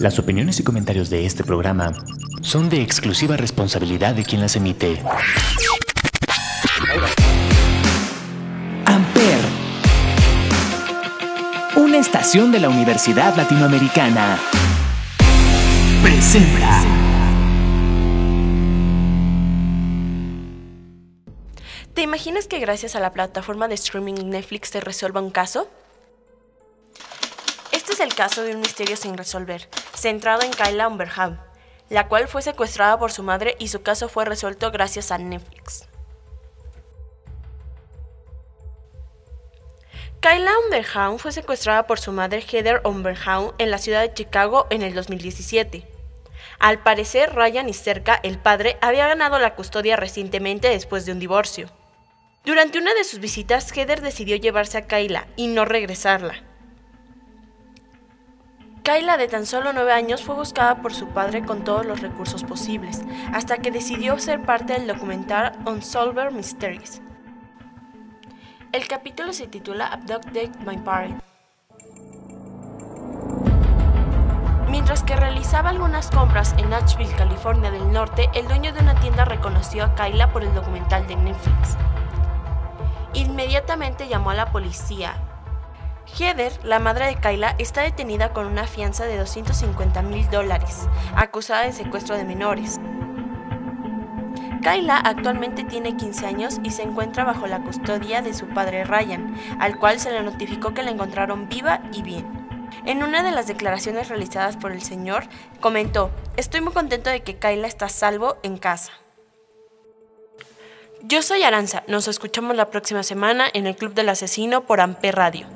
Las opiniones y comentarios de este programa son de exclusiva responsabilidad de quien las emite. Amper, una estación de la Universidad Latinoamericana, presenta. ¿Te imaginas que gracias a la plataforma de streaming Netflix se resuelva un caso? Este es el caso de un misterio sin resolver, centrado en Kyla Umberham, la cual fue secuestrada por su madre y su caso fue resuelto gracias a Netflix. Kyla Umberham fue secuestrada por su madre Heather Umberham en la ciudad de Chicago en el 2017. Al parecer, Ryan Isterka, el padre, había ganado la custodia recientemente después de un divorcio. Durante una de sus visitas, Heather decidió llevarse a Kyla y no regresarla. Kyla, de tan solo nueve años, fue buscada por su padre con todos los recursos posibles, hasta que decidió ser parte del documental Unsolved Mysteries. El capítulo se titula Abducted My Parent. Mientras que realizaba algunas compras en Nashville, California del Norte, el dueño de una tienda reconoció a Kyla por el documental de Netflix. Inmediatamente llamó a la policía. Heather, la madre de Kyla, está detenida con una fianza de 250 mil dólares, acusada de secuestro de menores. Kyla actualmente tiene 15 años y se encuentra bajo la custodia de su padre Ryan, al cual se le notificó que la encontraron viva y bien. En una de las declaraciones realizadas por el señor, comentó, estoy muy contento de que Kyla está salvo en casa. Yo soy Aranza, nos escuchamos la próxima semana en el Club del Asesino por Amper Radio.